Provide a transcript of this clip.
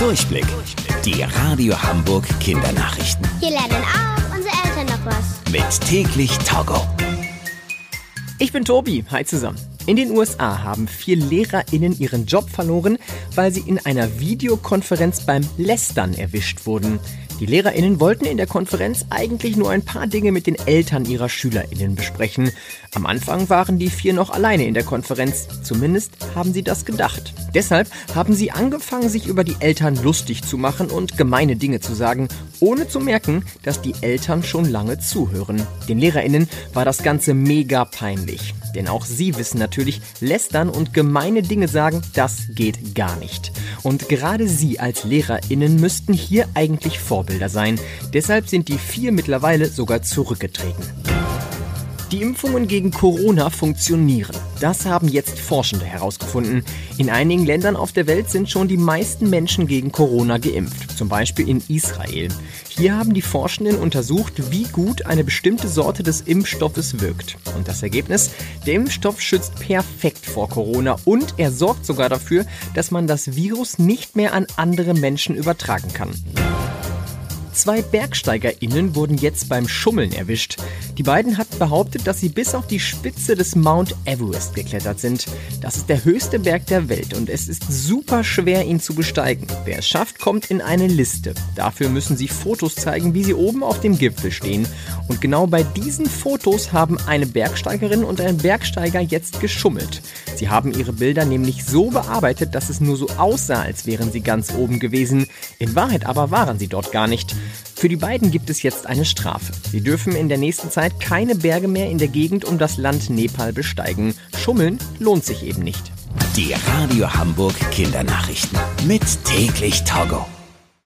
Durchblick. Die Radio Hamburg Kindernachrichten. Hier lernen auch unsere Eltern noch was. Mit täglich Togo. Ich bin Tobi. Hi zusammen. In den USA haben vier LehrerInnen ihren Job verloren, weil sie in einer Videokonferenz beim Lästern erwischt wurden. Die LehrerInnen wollten in der Konferenz eigentlich nur ein paar Dinge mit den Eltern ihrer SchülerInnen besprechen. Am Anfang waren die vier noch alleine in der Konferenz. Zumindest haben sie das gedacht. Deshalb haben sie angefangen, sich über die Eltern lustig zu machen und gemeine Dinge zu sagen, ohne zu merken, dass die Eltern schon lange zuhören. Den LehrerInnen war das Ganze mega peinlich. Denn auch sie wissen natürlich, lästern und gemeine Dinge sagen, das geht gar nicht. Und gerade sie als LehrerInnen müssten hier eigentlich Vorbilder sein. Deshalb sind die vier mittlerweile sogar zurückgetreten. Die Impfungen gegen Corona funktionieren. Das haben jetzt Forschende herausgefunden. In einigen Ländern auf der Welt sind schon die meisten Menschen gegen Corona geimpft, zum Beispiel in Israel. Hier haben die Forschenden untersucht, wie gut eine bestimmte Sorte des Impfstoffes wirkt. Und das Ergebnis? Der Impfstoff schützt perfekt vor Corona und er sorgt sogar dafür, dass man das Virus nicht mehr an andere Menschen übertragen kann. Zwei BergsteigerInnen wurden jetzt beim Schummeln erwischt. Die beiden hatten behauptet, dass sie bis auf die Spitze des Mount Everest geklettert sind. Das ist der höchste Berg der Welt und es ist super schwer, ihn zu besteigen. Wer es schafft, kommt in eine Liste. Dafür müssen sie Fotos zeigen, wie sie oben auf dem Gipfel stehen. Und genau bei diesen Fotos haben eine Bergsteigerin und ein Bergsteiger jetzt geschummelt. Sie haben ihre Bilder nämlich so bearbeitet, dass es nur so aussah, als wären sie ganz oben gewesen. In Wahrheit aber waren sie dort gar nicht. Für die beiden gibt es jetzt eine Strafe. Sie dürfen in der nächsten Zeit keine Berge mehr in der Gegend um das Land Nepal besteigen. Schummeln lohnt sich eben nicht. Die Radio Hamburg Kindernachrichten. Mit täglich Togo.